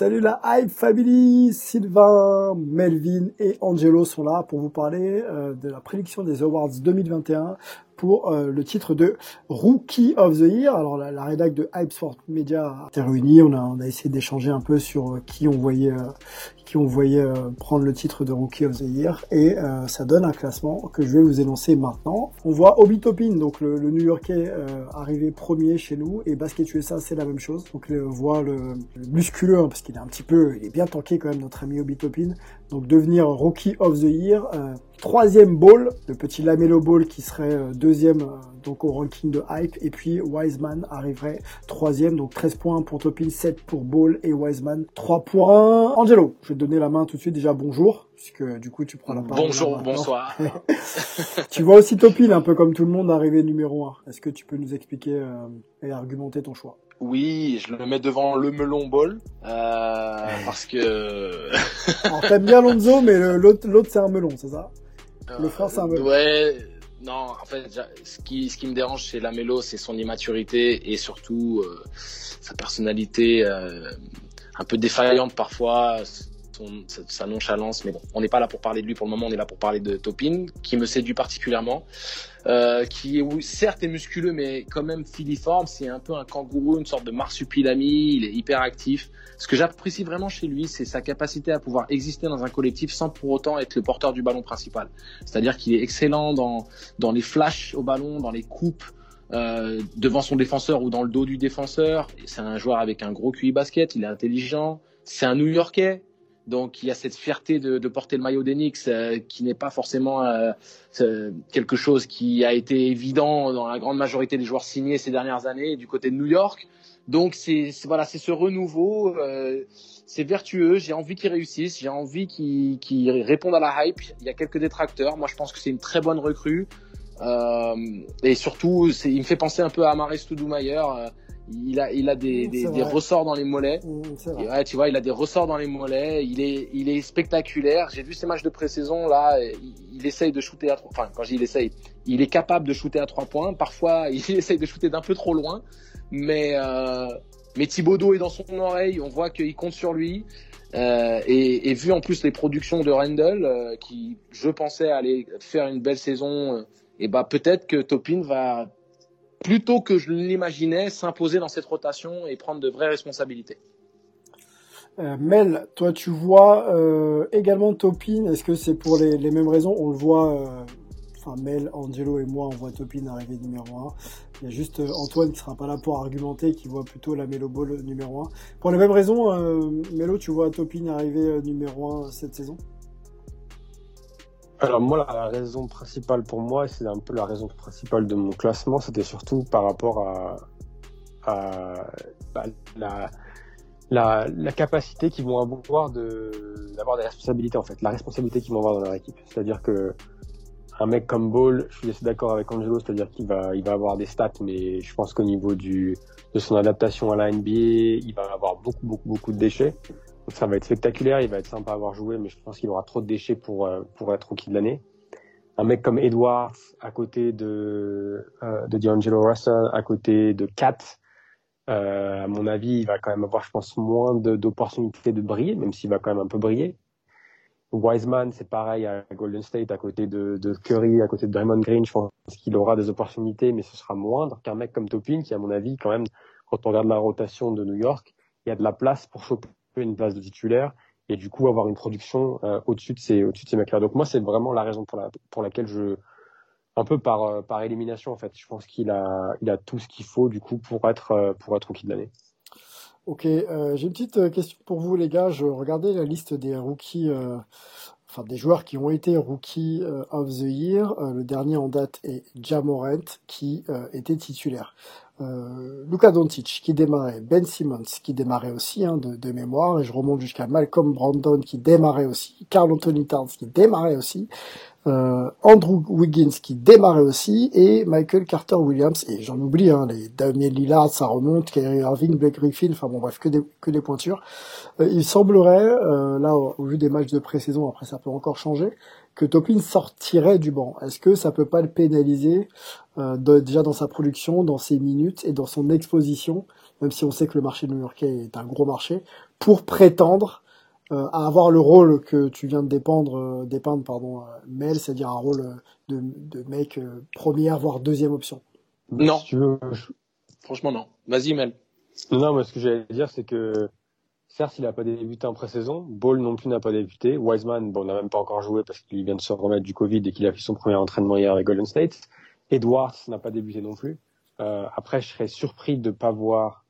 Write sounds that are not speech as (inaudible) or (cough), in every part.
Salut la Hype Family, Sylvain, Melvin et Angelo sont là pour vous parler euh, de la prédiction des Awards 2021 pour euh, le titre de Rookie of the Year. Alors la, la rédac de Hype Sport Media était réunie, on a, essayé d'échanger un peu sur euh, qui on voyait, qui on voyait euh, prendre le titre de Rookie of the Year et euh, ça donne un classement que je vais vous énoncer maintenant. On voit Obi Toppin, donc le, le New-Yorkais euh, arrivé premier chez nous et Basket USA c'est la même chose. Donc on voit le, le musculeux hein, parce qu'il est un petit peu, il est bien tanké quand même notre ami Obi Toppin. Donc devenir Rookie of the Year. Euh, troisième ball, le petit Lamelo Ball qui serait euh, deuxième euh, donc au ranking de hype. Et puis Wiseman arriverait troisième, donc 13 points pour Topin, 7 pour Ball et Wiseman 3 points. Angelo, je vais te donner la main tout de suite. Déjà bonjour, puisque du coup tu prends la parole. Bonjour, bonsoir. (laughs) tu vois aussi Topin, un peu comme tout le monde, arrivé numéro 1. Est-ce que tu peux nous expliquer euh, et argumenter ton choix? Oui, je le mets devant le melon ball euh, parce que (laughs) Alors t'aimes bien Lonzo, mais l'autre l'autre, c'est un melon, c'est ça? Le frère, c'est un melon. Ouais, non, en fait, ce qui, ce qui me dérange chez Lamelo, c'est son immaturité et surtout euh, sa personnalité euh, un peu défaillante parfois, son, sa, sa nonchalance. Mais bon, on n'est pas là pour parler de lui pour le moment, on est là pour parler de Topin, qui me séduit particulièrement. Euh, qui certes est musculeux mais quand même filiforme. C'est un peu un kangourou une sorte de marsupilami. Il est hyper actif. Ce que j'apprécie vraiment chez lui c'est sa capacité à pouvoir exister dans un collectif sans pour autant être le porteur du ballon principal. C'est-à-dire qu'il est excellent dans dans les flashs au ballon dans les coupes euh, devant son défenseur ou dans le dos du défenseur. C'est un joueur avec un gros QI basket. Il est intelligent. C'est un New-Yorkais donc il y a cette fierté de, de porter le maillot d'Enix euh, qui n'est pas forcément euh, quelque chose qui a été évident dans la grande majorité des joueurs signés ces dernières années du côté de New York. Donc c'est voilà, c'est ce renouveau, euh, c'est vertueux. J'ai envie qu'ils réussissent, j'ai envie qu'ils qu'ils répondent à la hype. Il y a quelques détracteurs. Moi, je pense que c'est une très bonne recrue. Euh, et surtout, il me fait penser un peu à Maris Stoudemire. Il a, il a des, des, ressorts dans les mollets. Et ouais, tu vois, il a des ressorts dans les mollets. Il est, il est spectaculaire. J'ai vu ses matchs de pré-saison là. Il, il essaye de shooter à trois. Enfin, quand je dis il essaye, il est capable de shooter à trois points. Parfois, (laughs) il essaye de shooter d'un peu trop loin. Mais, euh, mais Thibodeau est dans son oreille. On voit qu'il compte sur lui. Euh, et, et vu en plus les productions de Randall, euh, qui je pensais aller faire une belle saison, euh, et bah peut-être que Topin va plutôt que je l'imaginais s'imposer dans cette rotation et prendre de vraies responsabilités. Euh, Mel, toi tu vois euh, également Topin, est-ce que c'est pour les, mêmes raisons? On le voit, euh, enfin Mel, Angelo et moi on voit Topin arriver numéro 1. Il y a juste Antoine qui sera pas là pour argumenter, qui voit plutôt la Melo Ball numéro 1. Pour les mêmes raisons, Melo, tu vois Topin arriver numéro 1 cette saison? Alors moi, la raison principale pour moi, c'est un peu la raison principale de mon classement, c'était surtout par rapport à, à bah, la, la, la capacité qu'ils vont avoir de d'avoir des responsabilités en fait, la responsabilité qu'ils vont avoir dans leur équipe. C'est-à-dire que un mec comme Ball, je suis assez d'accord avec Angelo, c'est-à-dire qu'il va il va avoir des stats, mais je pense qu'au niveau du de son adaptation à la NBA, il va avoir beaucoup beaucoup beaucoup de déchets. Ça va être spectaculaire, il va être sympa à avoir joué, mais je pense qu'il aura trop de déchets pour euh, pour être rookie de l'année. Un mec comme Edwards à côté de euh, de D'Angelo Russell, à côté de Kat, euh, à mon avis, il va quand même avoir, je pense, moins d'opportunités de briller, même s'il va quand même un peu briller. Wiseman, c'est pareil à Golden State, à côté de, de Curry, à côté de Draymond Green, je pense qu'il aura des opportunités, mais ce sera moindre qu'un mec comme Topin, qui, à mon avis, quand même, quand on regarde la rotation de New York, il y a de la place pour choper une place de titulaire et du coup avoir une production euh, au-dessus de ces au-dessus de ces mecs-là. Donc moi, c'est vraiment la raison pour, la, pour laquelle je un peu par par élimination en fait. Je pense qu'il a il a tout ce qu'il faut du coup pour être pour être rookie de l'année. Ok, euh, j'ai une petite question pour vous les gars. Je regardais la liste des rookies, euh, enfin des joueurs qui ont été rookies of the year. le dernier en date est Jamorant qui était titulaire euh, Luka Doncic qui démarrait, Ben Simmons qui démarrait aussi hein, de, mémoire, et je remonte jusqu'à Malcolm Brandon qui démarrait aussi, Carl Anthony Towns qui démarrait aussi, euh, Andrew Wiggins qui démarrait aussi, et Michael Carter Williams, et j'en oublie, hein, les Damien Lillard, ça remonte, Kyrie Irving, Blake Griffin, enfin bon bref, que des, que pointures. Euh, il semblerait, euh, là au, vu des matchs de pré-saison, après ça peut encore changer, que Topin sortirait du banc. Est-ce que ça peut pas le pénaliser euh, déjà dans sa production, dans ses minutes et dans son exposition, même si on sait que le marché new-yorkais est un gros marché, pour prétendre euh, à avoir le rôle que tu viens de dépendre, euh, dépeindre, pardon, Mel, c'est-à-dire un rôle de, de mec première voire deuxième option? Non. Franchement non. Vas-y Mel. Non, mais ce que j'allais dire, c'est que Certes, il n'a pas débuté en pré-saison. Ball non plus n'a pas débuté. Wiseman, bon, n'a même pas encore joué parce qu'il vient de se remettre du Covid et qu'il a fait son premier entraînement hier avec Golden State. Edwards n'a pas débuté non plus. Euh, après, je serais surpris de pas voir,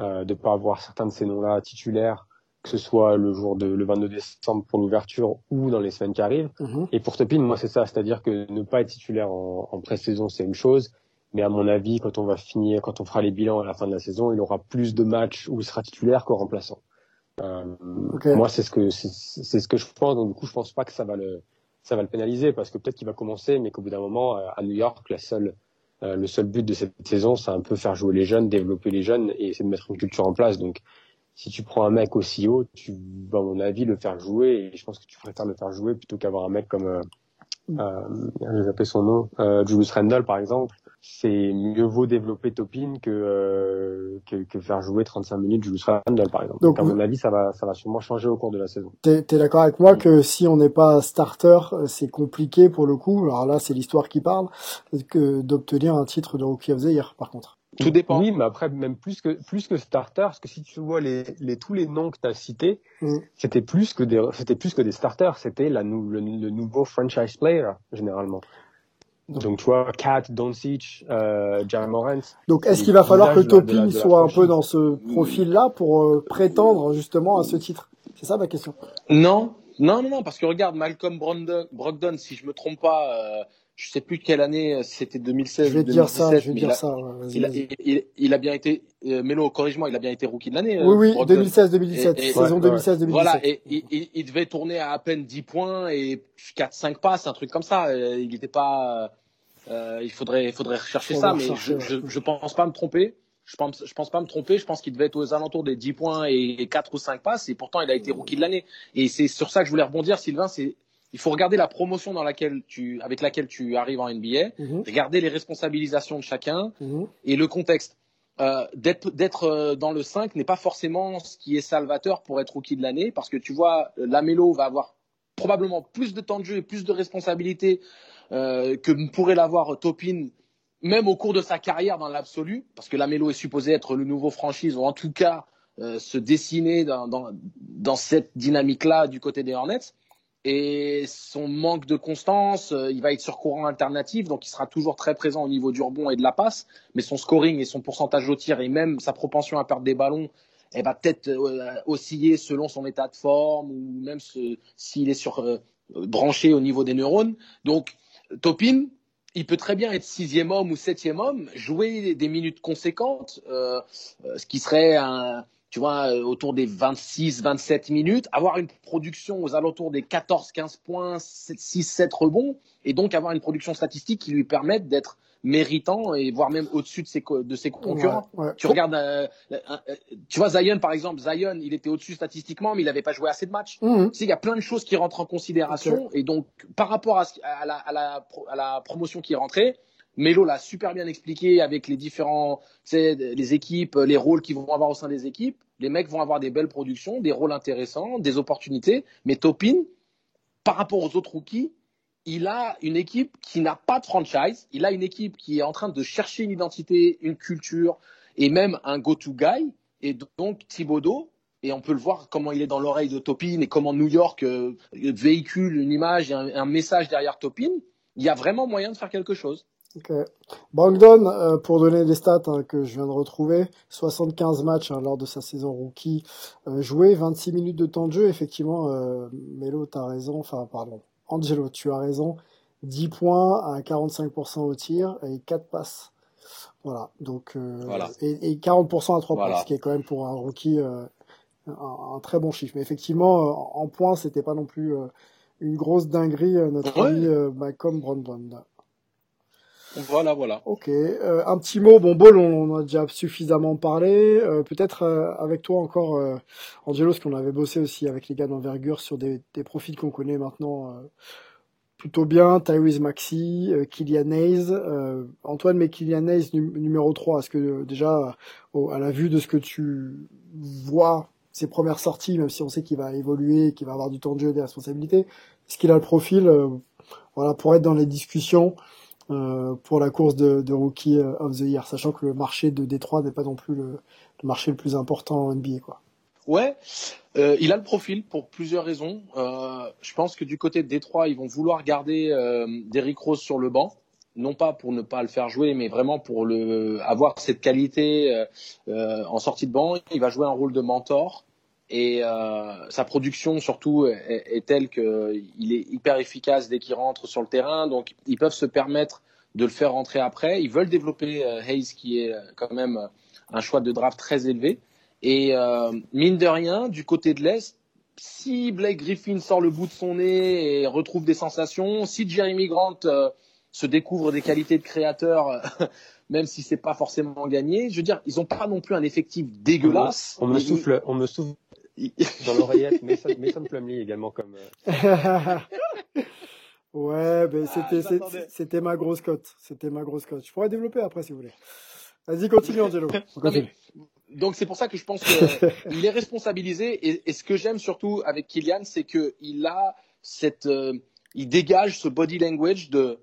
euh, de pas avoir certains de ces noms-là titulaires, que ce soit le jour de le 22 décembre pour l'ouverture ou dans les semaines qui arrivent. Mm-hmm. Et pour Topin, moi, c'est ça, c'est-à-dire que ne pas être titulaire en, en pré-saison, c'est une chose. Mais à mon avis, quand on va finir, quand on fera les bilans à la fin de la saison, il aura plus de matchs où il sera titulaire qu'en remplaçant. Euh, Moi, c'est ce que c'est ce que je pense. Donc du coup, je pense pas que ça va le ça va le pénaliser parce que peut-être qu'il va commencer, mais qu'au bout d'un moment, euh, à New York, la seule euh, le seul but de cette saison, c'est un peu faire jouer les jeunes, développer les jeunes et essayer de mettre une culture en place. Donc, si tu prends un mec aussi haut, tu vas, à mon avis, le faire jouer. Et je pense que tu préfères le faire jouer plutôt qu'avoir un mec comme, euh, euh, j'ai appelé son nom, euh, Julius Randle, par exemple, c'est mieux vaut développer Topin que, euh, que, que, faire jouer 35 minutes Julius Randle par exemple. Donc, à mon avis, ça va, ça va sûrement changer au cours de la saison. T'es es, d'accord avec moi que si on n'est pas starter, c'est compliqué pour le coup. Alors là, c'est l'histoire qui parle, que d'obtenir un titre de Rookie of the Year, par contre. Tout dépend. Oui, mais après, même plus que, plus que starter, parce que si tu vois les, les, tous les noms que tu as cités, mm. c'était plus que des, c'était plus que des starters, c'était la, le, le, nouveau franchise player, généralement. Donc, tu vois, Kat, Doncic, euh, Morant. Donc, est-ce qu'il va falloir que Topin soit un peu dans ce profil-là pour euh, prétendre justement à ce titre? C'est ça ma question. Non, non, non, non, parce que regarde, Malcolm Brogdon, Brogdon si je me trompe pas, euh, je sais plus quelle année, c'était 2016 je vais 2017. Dire ça, je vais dire ça. il, a, il, il, a bien été, euh, Melo, corrige-moi, il a bien été rookie de l'année. Oui, oui, 2016-2017, saison 2016-2017. Voilà, et il, il, devait tourner à à peine 10 points et 4-5 passes, un truc comme ça. Il n'était pas euh, il faudrait, il faudrait rechercher ça, mais je, je, je, pense pas me tromper. Je pense, je pense pas me tromper. Je pense qu'il devait être aux alentours des 10 points et 4 ou 5 passes, et pourtant il a été rookie de l'année. Et c'est sur ça que je voulais rebondir, Sylvain. C'est, il faut regarder la promotion dans laquelle tu, avec laquelle tu arrives en NBA, mhm. regarder les responsabilisations de chacun mhm. et le contexte. Euh, d'être euh, dans le 5 n'est pas forcément ce qui est salvateur pour être rookie de l'année, parce que tu vois, Lamelo va avoir probablement plus de temps de jeu et plus de responsabilités euh, que pourrait l'avoir Topin même au cours de sa carrière dans l'absolu, parce que Lamelo est supposé être le nouveau franchise, ou en tout cas euh, se dessiner dans, dans, dans cette dynamique-là du côté des Hornets. Et son manque de constance, euh, il va être sur courant alternatif, donc il sera toujours très présent au niveau du rebond et de la passe, mais son scoring et son pourcentage au tir et même sa propension à perdre des ballons, elle va peut-être osciller selon son état de forme ou même s'il est sur, branché au niveau des neurones. Donc Topin, il peut très bien être sixième homme ou septième homme, jouer des minutes conséquentes, euh, euh, ce qui serait un, tu vois, euh, autour des 26, 27 minutes, avoir une production aux alentours des 14, 15 points, 6, 7 rebonds, et donc avoir une production statistique qui lui permette d'être méritant et voire même au-dessus de ses, de ses concurrents. Tu regardes, euh, euh, tu vois Zion par exemple, Zion, il était au-dessus statistiquement, mais il n'avait pas joué assez de matchs. Mmh. Tu sais, il y a plein de choses qui rentrent en considération et donc par rapport à, à, la, à, la, à la promotion qui est rentrée, Melo l'a super bien expliqué avec les différents, les équipes, les rôles qu'ils vont avoir au sein des équipes. Les mecs vont avoir des belles productions, des rôles intéressants, des opportunités. Mais Topin, par rapport aux autres rookies, il a une équipe qui n'a pas de franchise. Il a une équipe qui est en train de chercher une identité, une culture et même un go-to guy. Et donc Thibodeau, et on peut le voir comment il est dans l'oreille de Topin et comment New York euh, véhicule une image et un, message derrière Topin, il y a vraiment moyen de faire quelque chose. Ok. Brogdon, euh, pour donner les stats hein, que je viens de retrouver, 75 matchs hein, lors de sa saison rookie, euh, joué 26 minutes de temps de jeu. Effectivement, euh, Melo, tu as raison, enfin pardon, Angelo, tu as raison. 10 points à 45% au tir et 4 passes. Voilà, donc euh, Voilà. Et, et 40% à 3 Voilà. passes, ce qui est quand même pour un rookie euh, un, un très bon chiffre. Mais effectivement, euh, en points, c'était pas non plus euh, une grosse dinguerie, euh, notre Ouais. ami euh, Malcolm Brogdon. Voilà, voilà. Ok, euh, un petit mot, bon Ball, on, on a déjà suffisamment parlé, euh, peut-être euh, avec toi encore, euh, Angelo, parce qu'on avait bossé aussi avec les gars d'envergure sur des, des profils qu'on connaît maintenant plutôt bien, Tyrese Maxi, Kylian Hayes, Antoine, mais Kylian Hayes num- numéro 3, est-ce que déjà, à la vue de ce que tu vois, ses premières sorties, même si on sait qu'il va évoluer, qu'il va avoir du temps de jeu et des responsabilités, est-ce qu'il a le profil voilà, pour être dans les discussions pour la course de, Rookie euh, of the Year, sachant que le marché de Détroit n'est pas non plus le, marché le plus important en NBA. Quoi. Ouais, euh, il a le profil pour plusieurs raisons. Euh, je pense que du côté de Détroit, ils vont vouloir garder euh, Derrick Rose sur le banc, non pas pour ne pas le faire jouer, mais vraiment pour le avoir cette qualité euh, euh, en sortie de banc. Il va jouer un rôle de mentor et euh, sa production surtout est, est telle qu'il est hyper efficace dès qu'il rentre sur le terrain, donc ils peuvent se permettre de le faire rentrer après. Ils veulent développer euh, Hayes, qui est euh, quand même euh, un choix de draft très élevé. Et euh, mine de rien, du côté de l'Est, si Blake Griffin sort le bout de son nez et retrouve des sensations, si Jeremy Grant euh, se découvre des qualités de créateur, euh, (laughs) même si c'est pas forcément gagné, je veux dire, ils ont pas non plus un effectif dégueulasse. On me souffle, on me souffle (laughs) dans l'oreillette Mason, Mason Plumlee également comme. euh, (laughs) ouais, ben c'était c'est- j'attendais. c'était ma grosse cote. C'était ma grosse cote. Je pourrais développer après si vous voulez. Vas-y, continue Angelo. Continue. Donc c'est pour ça que je pense qu'il (laughs) est responsabilisé et, et ce que j'aime surtout avec Kylian, c'est que il a cette, euh, il dégage ce body language de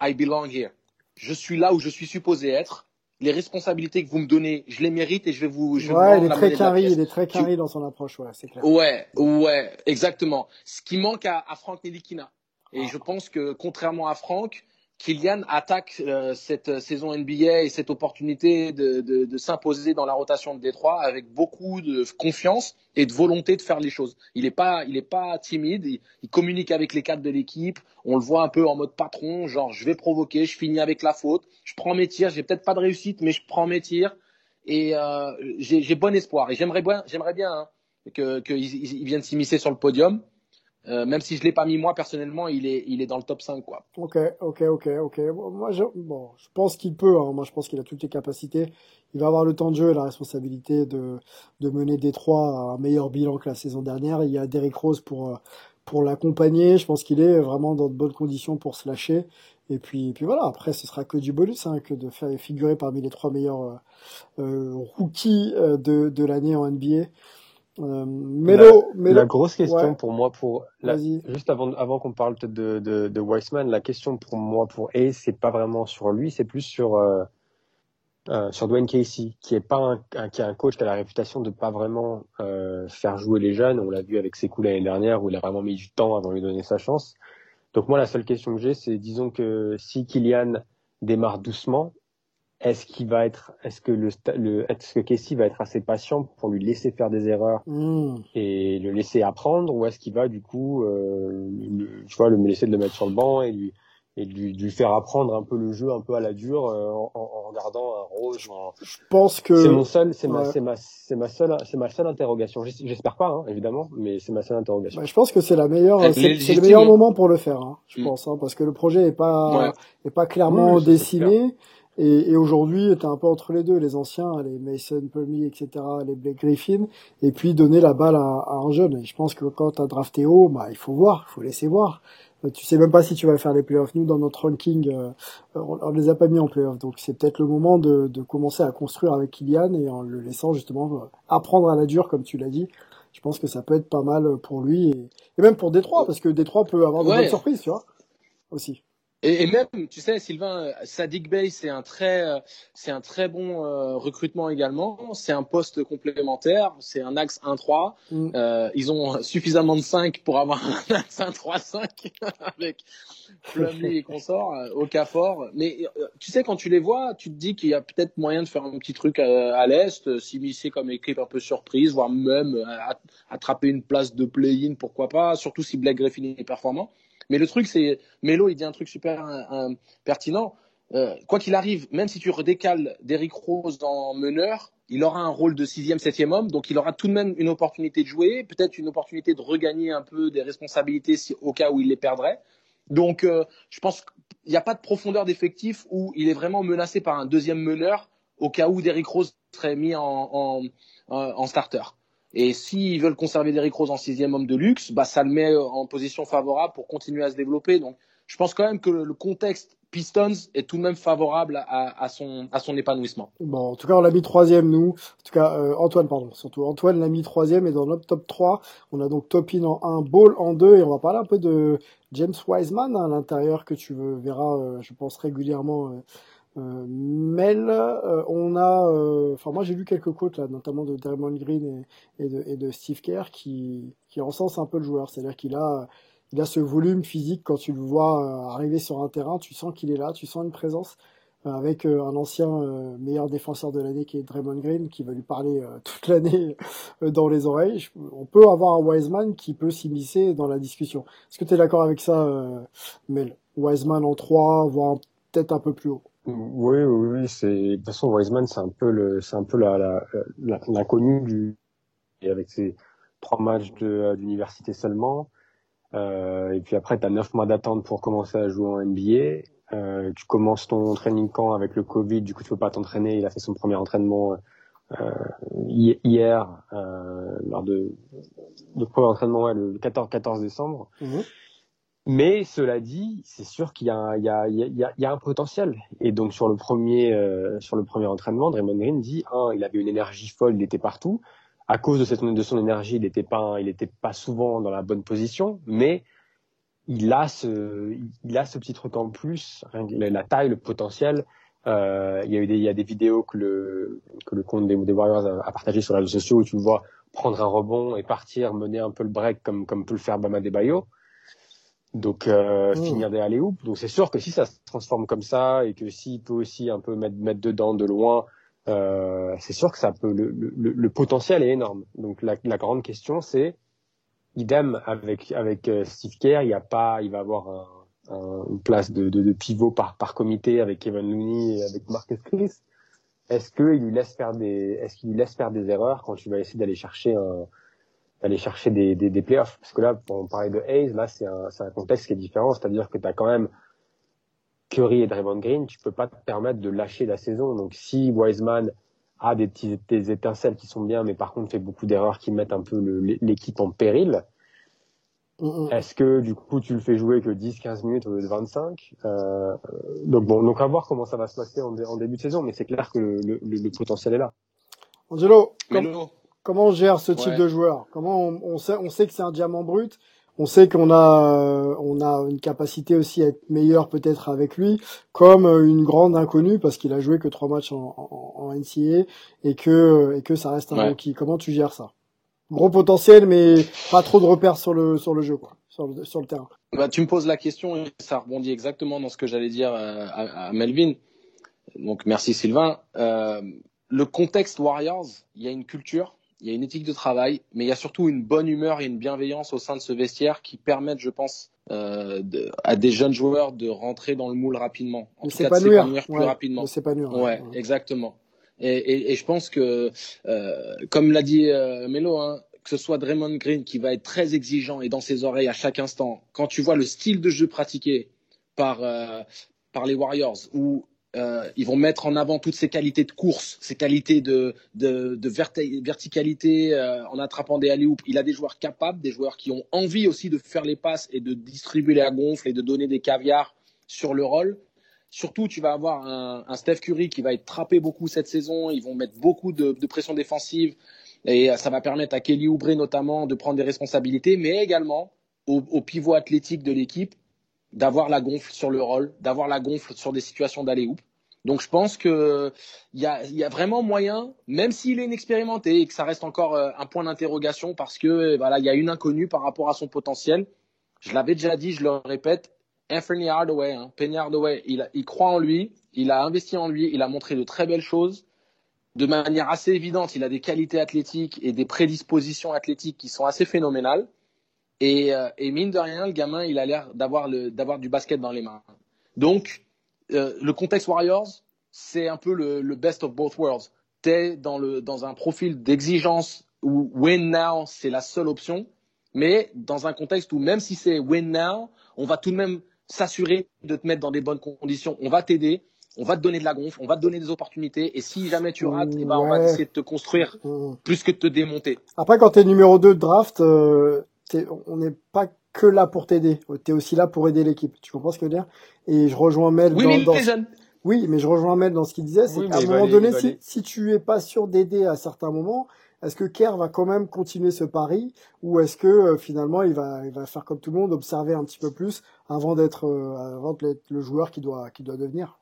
I belong here. Je suis là où je suis supposé être. Les responsabilités que vous me donnez, je les mérite et je vais vous. Je vais Ouais, il est très carré, il est très Tu- carré dans son approche, ouais, c'est clair. Ouais, ouais, exactement. Ce qui manque à, à Franck Nelikina. Ah. Et je pense que contrairement à Franck, Kylian attaque euh, cette saison NBA et cette opportunité de, de, de s'imposer dans la rotation de Détroit avec beaucoup de confiance et de volonté de faire les choses. Il n'est pas, il est pas timide. Il, communique avec les cadres de l'équipe. On le voit un peu en mode patron, genre je vais provoquer, je finis avec la faute, je prends mes tirs. J'ai peut-être pas de réussite, mais je prends mes tirs et euh, j'ai bon espoir. Et j'aimerais bien, j'aimerais bien hein, ils viennent s'immiscer sur le podium. Euh, même si je l'ai pas mis moi personnellement, il est, il est dans le top 5 quoi. Ok, ok, ok, ok. Moi, je, bon, je pense qu'il peut. Hein. Moi, je pense qu'il a toutes les capacités. Il va avoir le temps de jeu et la responsabilité de, de mener Détroit à un meilleur bilan que la saison dernière. Il y a Derrick Rose pour euh, pour l'accompagner. Je pense qu'il est vraiment dans de bonnes conditions pour se lâcher. Et puis, et puis voilà. Après, ce sera que du bonus, hein, que de faire figurer parmi les trois meilleurs euh, euh, rookies euh, de de l'année en NBA. Euh, Melo. La grosse question Ouais. pour moi, pour la- juste avant, avant qu'on parle peut-être de, de, de Weissman, la question pour moi, pour Ace, c'est pas vraiment sur lui, c'est plus sur euh, euh, sur Dwayne Casey, qui est pas un, un- qui est un coach qui a la réputation de pas vraiment euh, faire jouer les jeunes. On l'a vu avec ses coups l'année dernière où il a vraiment mis du temps avant de lui donner sa chance. Donc moi, la seule question que j'ai, c'est disons que si Kylian démarre doucement, est-ce qu'il va être, est-ce que le, le est-ce que Casey va être assez patient pour lui laisser faire des erreurs Hmm. et le laisser apprendre ou est-ce qu'il va du coup euh, le, tu vois le laisser de le mettre sur le banc et lui et lui, lui faire apprendre un peu le jeu un peu à la dure euh, en, en- regardant un rose en- Je pense que c'est mon seul c'est ma c'est ma c'est ma seule c'est ma seule interrogation J'es- j'espère pas hein, évidemment mais c'est ma seule interrogation Bah, je pense que c'est la meilleure, c'est est c'est le meilleur moment pour le faire, hein, je Mm. pense, hein, parce que le projet est pas Ouais. est pas clairement Oui, dessiné. Et, et aujourd'hui, t'es un peu entre les deux, les anciens, les Mason Plumlee, etc., les Blake Griffin, et puis donner la balle à, à un jeune. Et je pense que quand t'as drafté haut, bah il faut voir, il faut laisser voir. Euh, Tu sais même pas si tu vas faire les playoffs. Nous, dans notre ranking, euh, on, on les a pas mis en playoffs, donc c'est peut-être le moment de, de commencer à construire avec Kylian et en le laissant justement euh, apprendre à la dure, comme tu l'as dit. Je pense que ça peut être pas mal pour lui et, et même pour Détroit, parce que Détroit peut avoir de Ouais. bonnes surprises, tu vois, aussi. Et, et, même, tu sais, Sylvain, Sadik Bey, c'est un très, c'est un très bon euh, recrutement également. C'est un poste complémentaire. C'est un axe 1-3. Mm. Euh, ils ont suffisamment de 5 pour avoir un (laughs) axe 1-3-5 (laughs) avec Plumlee et consorts euh, au cas fort. Mais euh, tu sais, quand tu les vois, tu te dis qu'il y a peut-être moyen de faire un petit truc à, à l'est, s'immiscer comme équipe un peu surprise, voire même attraper une place de play-in, pourquoi pas. Surtout si Blake Griffin est performant. Mais le truc, c'est Melo, il dit un truc super pertinent. Euh, quoi qu'il arrive, même si tu redécales Derrick Rose en meneur, il aura un rôle de sixième, septième homme, donc il aura tout de même une opportunité de jouer, peut-être une opportunité de regagner un peu des responsabilités au cas où il les perdrait. Donc, euh, je pense qu'il n'y a pas de profondeur d'effectif où il est vraiment menacé par un deuxième meneur au cas où Derrick Rose serait mis en, starter. Et s'ils veulent conserver Derrick Rose en sixième homme de luxe, bah, ça le met en position favorable pour continuer à se développer. Donc, je pense quand même que le contexte Pistons est tout de même favorable à, son, à son épanouissement. Bon, en tout cas, on l'a mis troisième, nous. En tout cas, euh, Antoine, pardon, surtout. Antoine l'a mis troisième et dans notre top 3, on a donc Topin en 1, Ball en 2 et on va parler un peu de James Wiseman hein, à l'intérieur que tu verras, euh, je pense, régulièrement euh, euh, Mel, euh, on a, euh, enfin moi j'ai lu quelques quotes là, notamment de Draymond Green et, de, Steve Kerr qui, qui encensent un peu le joueur, c'est-à-dire qu'il a, il a ce volume physique quand tu le vois arriver sur un terrain, tu sens qu'il est là, tu sens une présence avec un ancien meilleur défenseur de l'année qui est Draymond Green qui va lui parler (laughs) toute l'année dans les oreilles. On peut avoir un Wiseman qui peut s'immiscer dans la discussion. Est-ce que tu es d'accord avec ça, Mel? Wiseman en 3, voire peut-être un peu plus haut. Oui, oui, oui. C'est de toute façon Wiseman, c'est un peu le, c'est un peu la, l'inconnu du et avec ses trois matchs de d'université seulement. Euh, et puis après, tu as neuf mois d'attente pour commencer à jouer en NBA. Euh, tu commences ton training camp avec le Covid, du coup tu peux pas t'entraîner. Il a fait son premier entraînement euh, hier euh, lors de le premier entraînement ouais, le 14 14 décembre. Mmh. Mais cela dit, c'est sûr qu'il y, y, y, y, a un potentiel. Et donc sur le premier, euh, sur le premier entraînement, Draymond Green dit, un, il avait une énergie folle, il était partout. À cause de, cette, de son énergie, il n'était pas, pas souvent dans la bonne position, mais il a ce, il a ce petit truc en plus, la taille, le potentiel. Euh, il y a des, y a des vidéos que le, que le compte des, Warriors a, a partagé sur les réseaux sociaux où tu le vois prendre un rebond et partir, mener un peu le break comme, comme peut le faire Bama Debayo donc euh, mmh. finir des alley Donc c'est sûr que si ça se transforme comme ça et que s'il peut aussi un peu mettre, mettre dedans de loin, euh, c'est sûr que ça peut le, le, le, potentiel est énorme. Donc la, la grande question c'est idem avec avec euh, Steve Kerr, il y a pas, il va avoir un, un, une place de, de, de, pivot par par comité avec Kevin Looney et avec Marcus Chris. Est-ce qu'il lui laisse faire des est-ce qu'il lui laisse faire des erreurs quand tu vas essayer d'aller chercher un aller chercher des, des, des playoffs. Parce que là, pour on parlait de Hayes, là, c'est un, un contexte qui est différent. C'est-à-dire que tu as quand même Curry et Draymond Green, tu peux pas te permettre de lâcher la saison. Donc, si Wiseman a des petites des étincelles qui sont bien, mais par contre fait beaucoup d'erreurs qui mettent un peu l'équipe en péril, est-ce que du coup tu le fais jouer que 10-15 minutes au lieu de 25 euh, Donc bon, donc à voir comment ça va se passer en, en début de saison, mais c'est clair que le, le, le, potentiel est là. Angelo, Comment on gère ce type de joueur? Comment on, sait, on sait que c'est un diamant brut. On sait qu'on a, euh, on a une capacité aussi à être meilleur peut-être avec lui, comme euh, une grande inconnue parce qu'il a joué que trois matchs en, en, NCAA et que et que ça reste un rookie. Comment tu gères ça? Gros potentiel, mais pas trop de repères sur le sur le jeu, quoi, sur le, sur le terrain. Bah, tu me poses la question et ça rebondit exactement dans ce que j'allais dire euh, à, à, Melvin. Donc merci Sylvain. Euh, le contexte Warriors, il y a une culture il y a une éthique de travail, mais il y a surtout une bonne humeur et une bienveillance au sein de ce vestiaire qui permettent, je pense, euh, de, à des jeunes joueurs de rentrer dans le moule rapidement. En tout cas, de s'épanouir plus rapidement. Ouais, ouais, exactement. Et, et, et, je pense que, euh, comme l'a dit euh, Melo, hein, que ce soit Draymond Green qui va être très exigeant et dans ses oreilles à chaque instant, quand tu vois le style de jeu pratiqué par, euh, par les Warriors, où euh, ils vont mettre en avant toutes ces qualités de course, ces qualités de, verticalité euh, en attrapant des alley Il a des joueurs capables, des joueurs qui ont envie aussi de faire les passes et de distribuer la gonfle et de donner des caviars sur le rôle. Surtout, tu vas avoir un, Steph Curry qui va être trappé beaucoup cette saison. Ils vont mettre beaucoup de, pression défensive et ça va permettre à Kelly Oubre notamment de prendre des responsabilités, mais également au pivot athlétique de l'équipe d'avoir la gonfle sur le roll, d'avoir la gonfle sur des situations d'aller hoop. Donc je pense que il y a, y a, vraiment moyen, même s'il est inexpérimenté et que ça reste encore euh, un point d'interrogation parce que voilà, il y a une inconnue par rapport à son potentiel. Je l'avais déjà dit, je le répète, Anthony Hardaway, hein, Penny Hardaway, il, il croit en lui, il a investi en lui, il a montré de très belles choses. De manière assez évidente, il a des qualités athlétiques et des prédispositions athlétiques qui sont assez phénoménales. Et, euh, et mine de rien, le gamin, il a l'air d'avoir du basket dans les mains. Donc, euh, le contexte Warriors, c'est un peu le, le, best of both worlds. T'es dans, le, dans un profil d'exigence où win now, c'est la seule option, mais dans un contexte où même si c'est win now, on va tout de même s'assurer de te mettre dans des bonnes conditions. On va t'aider, on va te donner de la gonfle, on va te donner des opportunités, et si jamais tu rates, eh ben, on va essayer de te construire mmh. plus que de te démonter. Après, quand tu es numéro 2 de draft, euh, on n'est pas que là pour t'aider. Tu es aussi là pour aider l'équipe. Tu comprends ce que je veux dire? Et je rejoins Mel oui, dans, mais dans... Oui, mais je rejoins Mel dans ce qu'il disait, c'est qu'à un moment donné, si, si, tu es pas sûr d'aider à certains moments, est-ce que Kerr va quand même continuer ce pari? Ou est-ce que euh, finalement il va, il va faire comme tout le monde, observer un petit peu plus avant d'être euh, avant d'être le joueur qui doit, qui doit devenir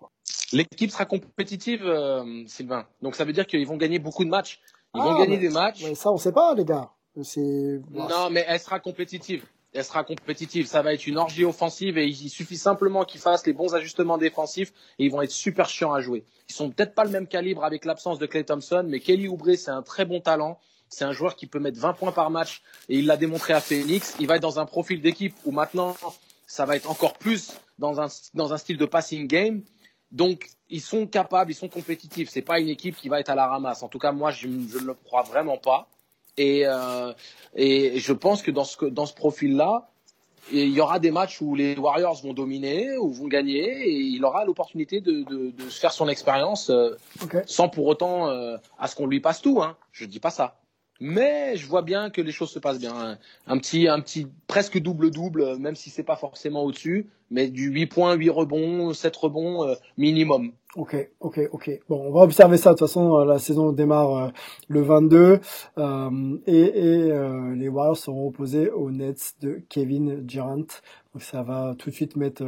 L'équipe sera compétitive, euh, Sylvain. Donc ça veut dire qu'ils vont gagner beaucoup de matchs. Ils vont ah, gagner des matchs. Mais ça, on sait pas, les gars. C'est. Non, mais elle sera compétitive elle sera compétitive. Ça va être une orgie offensive et il suffit simplement qu'ils fassent les bons ajustements défensifs et ils vont être super chiants à jouer. Ils sont peut-être pas le même calibre avec l'absence de Clay Thompson, mais Kelly Oubre, c'est un très bon talent. C'est un joueur qui peut mettre 20 points par match et il l'a démontré à Phoenix. Il va être dans un profil d'équipe où maintenant, ça va être encore plus dans un, dans un style de passing game. Donc, ils sont capables, ils sont compétitifs. C'est pas une équipe qui va être à la ramasse. En tout cas, moi, je ne le crois vraiment pas. Et, euh, et je pense que dans ce, dans ce profil-là, il y aura des matchs où les Warriors vont dominer ou vont gagner et il aura l'opportunité de, de, de, se faire son expérience euh, sans pour autant euh, à ce qu'on lui passe tout. Hein. Je dis pas ça. Mais je vois bien que les choses se passent bien. Un petit, un petit presque double-double, même si c'est pas forcément au-dessus, mais du 8 points, 8 rebonds, 7 rebonds euh, minimum. Ok, ok, ok. Bon, on va observer ça. De toute façon, euh, la saison démarre euh, le 22 euh, et, et les Warriors seront opposés aux Nets de Kevin Durant. Donc ça va tout de suite mettre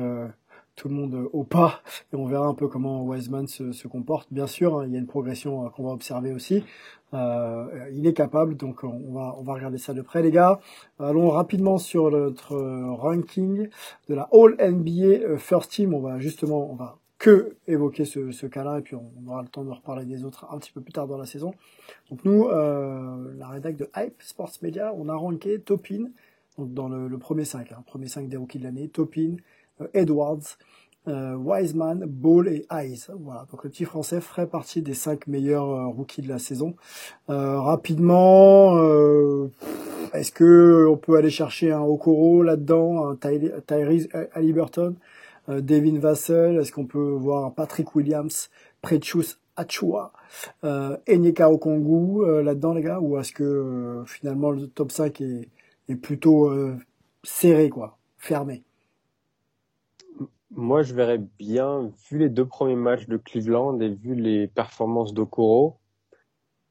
tout le monde au pas et on verra un peu comment Wiseman se, comporte. Bien sûr, hein, il y a une progression qu'on va observer aussi. Euh, il est capable, donc on va, on va regarder ça de près, les gars. Allons rapidement sur notre ranking de la All NBA First Team. On va justement, on va que évoquer ce, cas-là et puis on, aura le temps de reparler des autres un petit peu plus tard dans la saison. Donc nous, euh, la rédac de Hype Sports Media, on a ranké Topin donc dans le, premier 5, hein, premier 5 des rookies de l'année, Topin, euh, Edwards, euh, Wiseman, Ball et Eyes. Voilà, donc le petit français ferait partie des cinq meilleurs euh, rookies de la saison. Euh, rapidement, est-ce que on peut aller chercher un Okoro là-dedans, un Ty Tyrese Halliburton, Devin Vassell, est-ce qu'on peut voir Patrick Williams, Prechus Achua, euh, Enyeka Okongu là-dedans les gars, ou est-ce que finalement le top 5 est, est plutôt serré quoi, fermé? Moi, je verrais bien, vu les deux premiers matchs de Cleveland et vu les performances d'Okoro,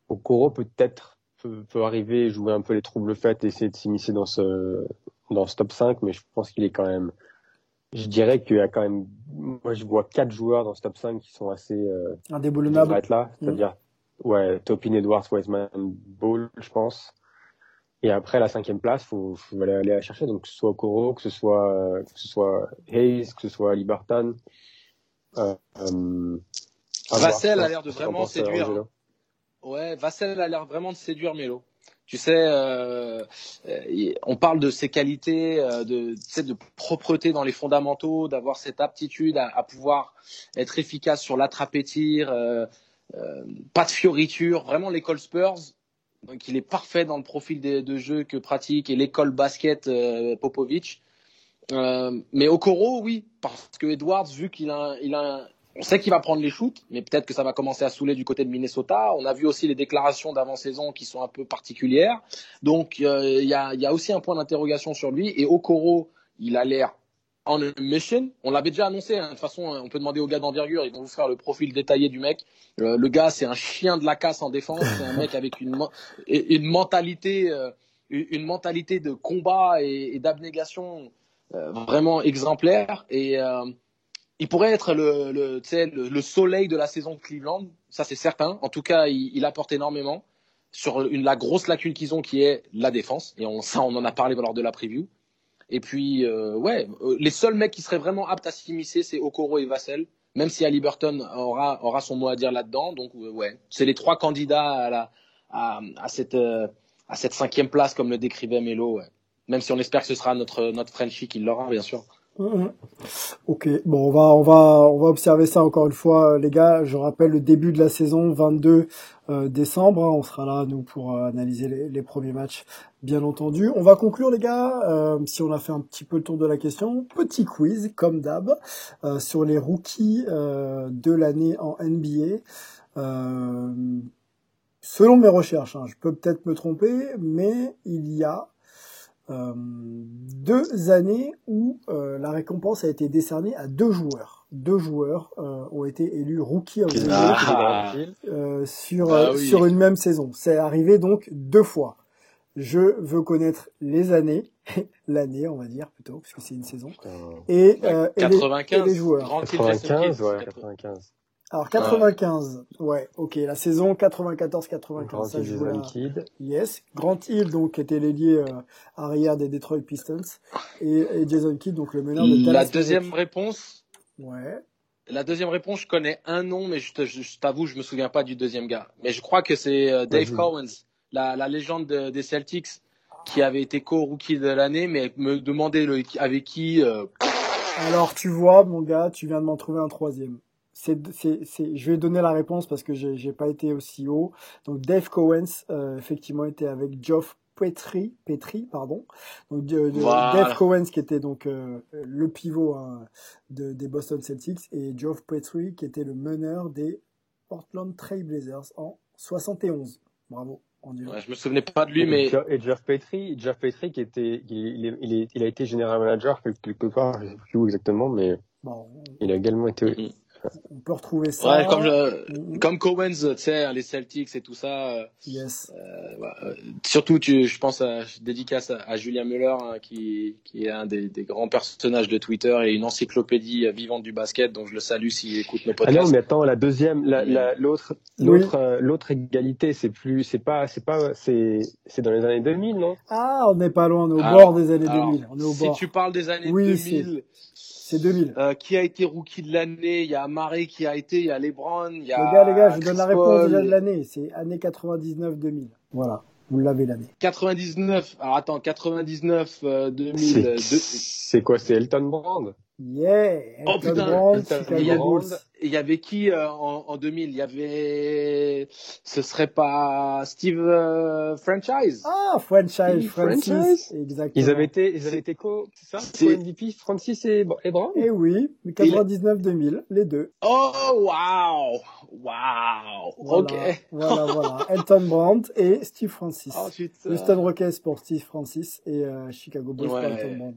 Okoro peut-être peut, peut, arriver et jouer un peu les troubles faits et essayer de s'immiscer dans ce, dans ce top 5, mais je pense qu'il est quand même, je dirais qu'il y a quand même, moi je vois quatre joueurs dans ce top 5 qui sont assez, euh, indéboulonnables. Être là, c'est-à-dire, ouais, Topin, Edwards, Wiseman, Ball, je pense. Et après, la cinquième place, faut, faut aller, aller la chercher. Donc, que ce soit Okoro, que ce soit, que ce soit Hayes, que ce soit Libertan. Euh, euh, Vassel a l'air de vraiment séduire. Hein. Ouais, Vassel a l'air vraiment de séduire Melo. Tu sais, euh, on parle de ses qualités, euh, de, tu sais, de propreté dans les fondamentaux, d'avoir cette aptitude à, à, pouvoir être efficace sur l'attrape-tir, euh, euh, pas de fioriture. Vraiment, l'école Spurs, donc il est parfait dans le profil de, jeu que pratique et l'école basket euh, Popovic. Euh, mais Okoro, oui, parce que Edwards, vu qu'il a, il a, on sait qu'il va prendre les shoots, mais peut-être que ça va commencer à saouler du côté de Minnesota. On a vu aussi les déclarations d'avant-saison qui sont un peu particulières. Donc euh, il y, a, y, a, aussi un point d'interrogation sur lui. Et Okoro, il a l'air mission. On l'avait déjà annoncé. Hein. De toute façon, on peut demander aux gars d'envergure. Ils vont vous faire le profil détaillé du mec. Euh, le gars, c'est un chien de la casse en défense. C'est un mec avec une, mentalité, euh, une mentalité de combat et, d'abnégation vraiment exemplaire et il pourrait être le, le, le, le, soleil de la saison de Cleveland, ça c'est certain. En tout cas, il, il apporte énormément sur une, la grosse lacune qu'ils ont qui est la défense. Et on, ça, on en a parlé lors de la preview. Et puis, euh, ouais, euh, les seuls mecs qui seraient vraiment aptes à s'immiscer, c'est Okoro et Vassell. Même si Ali Burton aura, aura son mot à dire là-dedans. Donc, euh, ouais, c'est les trois candidats à, la, à, à cette, à cette cinquième place, comme le décrivait Melo. Ouais. Même si on espère que ce sera notre, notre Frenchie qui l'aura, bien sûr. Mhm. Ok, bon, on va, on va, on va observer ça encore une fois, euh, les gars. Je rappelle le début de la saison, 22 euh, décembre. Hein. on sera là, nous, pour euh, analyser les, premiers matchs, bien entendu. On va conclure, les gars, si on a fait un petit peu le tour de la question. Petit quiz, comme d'hab, sur les rookies de l'année en NBA. selon mes recherches, hein, je peux peut-être me tromper, mais il y a euh, deux années où euh, la récompense a été décernée à deux joueurs. Deux joueurs euh, ont été élus rookie of the ah. sur ah sur une même saison. C'est arrivé donc deux fois. Je veux connaître les années, (laughs) l'année on va dire plutôt, puisque c'est une saison, et, et, les, joueurs. 95, ouais, 95. Alors 95, ouais, ok, la saison 94-95, ça je Jason Kidd. Yes, Grant Hill donc était l'ailier euh, arrière des Detroit Pistons et, et, Jason Kidd donc le meneur de Dallas. La deuxième réponse. Ouais. La deuxième réponse, je connais un nom, mais je, t'avoue, je me souviens pas du deuxième gars. Mais je crois que c'est euh, Dave Cowens, la, la légende des Celtics, qui avait été co-rookie de l'année, mais me demandait le, avec qui. Euh... Alors tu vois, mon gars, tu viens de m'en trouver un troisième c'est, c'est, je vais donner la réponse parce que j'ai, j'ai pas été aussi haut. Donc Dave Cowens, euh, effectivement, était avec Geoff Petri, Petri, pardon. Donc Dave Cowens qui était donc euh, le pivot hein, de, des Boston Celtics et Geoff Petri qui était le meneur des Portland Trail Blazers en 71. Bravo. Ouais, je me souvenais pas de lui, mais et Jeff Petri, Jeff Petri qui était, il, il, il, a été général manager quelque part, je sais plus où exactement, mais bon, il a également été mm-hmm on peut retrouver ça. Ouais, comme, je, comme Cowens, tu sais, les Celtics et tout ça. Euh, yes. Euh, euh, surtout, tu, je pense, à, je dédicace à, Julien Muller, hein, qui, qui est un des, des, grands personnages de Twitter et une encyclopédie vivante du basket. Donc, je le salue s'il écoute nos podcasts. Ah non, mais attends, la deuxième, l'autre, l'autre, l'autre égalité, c'est plus, c'est pas, c'est pas, c'est, c'est dans les années 2000, non? Ah, on n'est pas loin, on est au ah. bord des années 2000. On est au si tu parles des années 2000 c'est 2000. Euh, qui a été rookie de l'année Il y a Marie qui a été, il y a LeBron, il y a. Les gars, les gars, je donne la réponse déjà de l'année. C'est année 99-2000. Voilà. Vous l'avez l'année. 99. Alors attends, 99, 2000. Euh, c'est quoi C'est Elton Brand? Yeah. Oh putain. il y, avait, il y avait qui euh, en, en 2000 Il y avait, ce serait pas Steve euh, Franchise Ah, Franchise, Francis. Exactement. Ils avaient été, ils avaient été co, c'est ça? Co MVP, Francis et, et Brown? Eh oui, 99-2000, les deux. Oh wow, wow. Voilà, ok. Voilà, (laughs) voilà. Elton Brand et Steve Francis. Oh, Houston Rockets pour Steve Francis et euh, Chicago Bulls pour Elton Brand.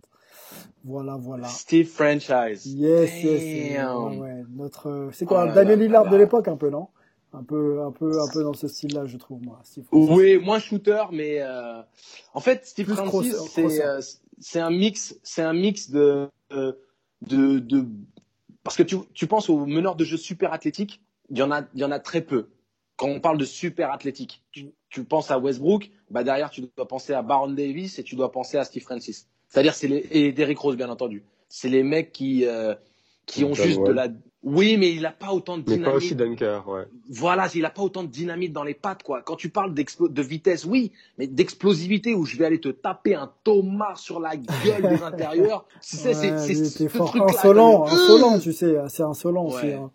Voilà, voilà. Steve Franchise. Yes, yes. Ouais, Notre, c'est quoi, oh Daniel Lillard de l'époque, un peu, non? Un peu, un peu, un peu dans ce style-là, je trouve, moi. Steve oui, moins shooter, mais, euh... en fait, Steve Francis, c'est, euh, c'est un mix, c'est un mix de, de, de, parce que tu, tu penses aux meneurs de jeu super athlétiques, il y en a, il y en a très peu. Quand on parle de super athlétique, tu, tu penses à Westbrook, bah derrière tu dois penser à Baron Davis et tu dois penser à Steve Francis. C'est-à-dire, c'est les et Derrick Rose bien entendu. C'est les mecs qui euh, qui ont juste de la. Oui, mais il a pas autant de dynamite. Mais pas aussi Dunker, ouais. Voilà, il a pas autant de dynamite dans les pattes, quoi. Quand tu parles de vitesse, oui, mais d'explosivité où je vais aller te taper un Thomas sur la gueule des (laughs) intérieurs. Tu sais, c'est c'est fort insolent, insolent, tu sais, c'est insolent aussi. Hein.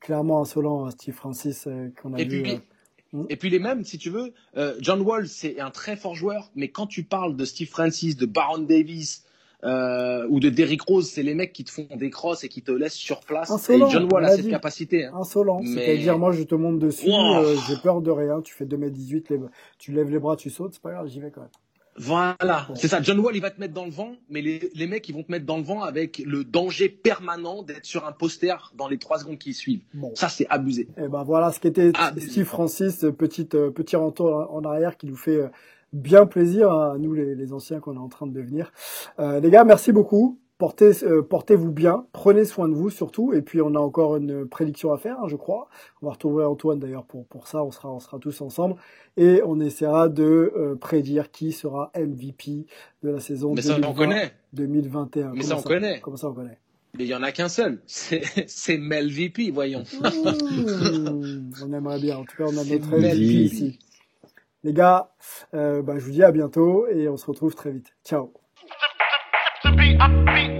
Clairement insolent, Steve Francis euh, qu'on a et vu. Puis, euh, Mm. Et puis les mêmes, si tu veux, euh, John Wall, c'est un très fort joueur, mais quand tu parles de Steve Francis, de Baron Davis euh, ou de Derrick Rose, c'est les mecs qui te font des crosses et qui te laissent sur place. Insolent, et John Wall a cette capacité. Hein. Insolent, c'est-à-dire moi je te monte dessus, euh, j'ai peur de rien, tu fais 2m18, tu lèves les bras, tu sautes, c'est pas grave, j'y vais quand même. Voilà, c'est ça. John Wall, il va te mettre dans le vent, mais les, les, mecs, ils vont te mettre dans le vent avec le danger permanent d'être sur un poster dans les trois secondes qui suivent. Bon. Ça, c'est abusé. Et eh ben voilà ce qu'était Steve Francis, petit euh, petit retour en arrière qui nous fait euh, bien plaisir à nous les, les anciens qu'on est en train de devenir. Euh, les gars, merci beaucoup. Portez, euh, portez-vous bien, prenez soin de vous surtout, et puis on a encore une prédiction à faire, hein, je crois. On va retrouver Antoine d'ailleurs pour pour ça, on sera on sera tous ensemble et on essaiera de euh, prédire qui sera MVP de la saison Mais ça, 2020, on connaît. 2021. Mais Comment ça, on connaît. Comment ça on connaît il y en a qu'un seul. C'est (laughs) c'est Mel VP, voyons. Mmh, On aimerait bien. En tout cas, on a notre MVP ici. Les gars, euh, bah, je vous dis à bientôt et on se retrouve très vite. Ciao. I beat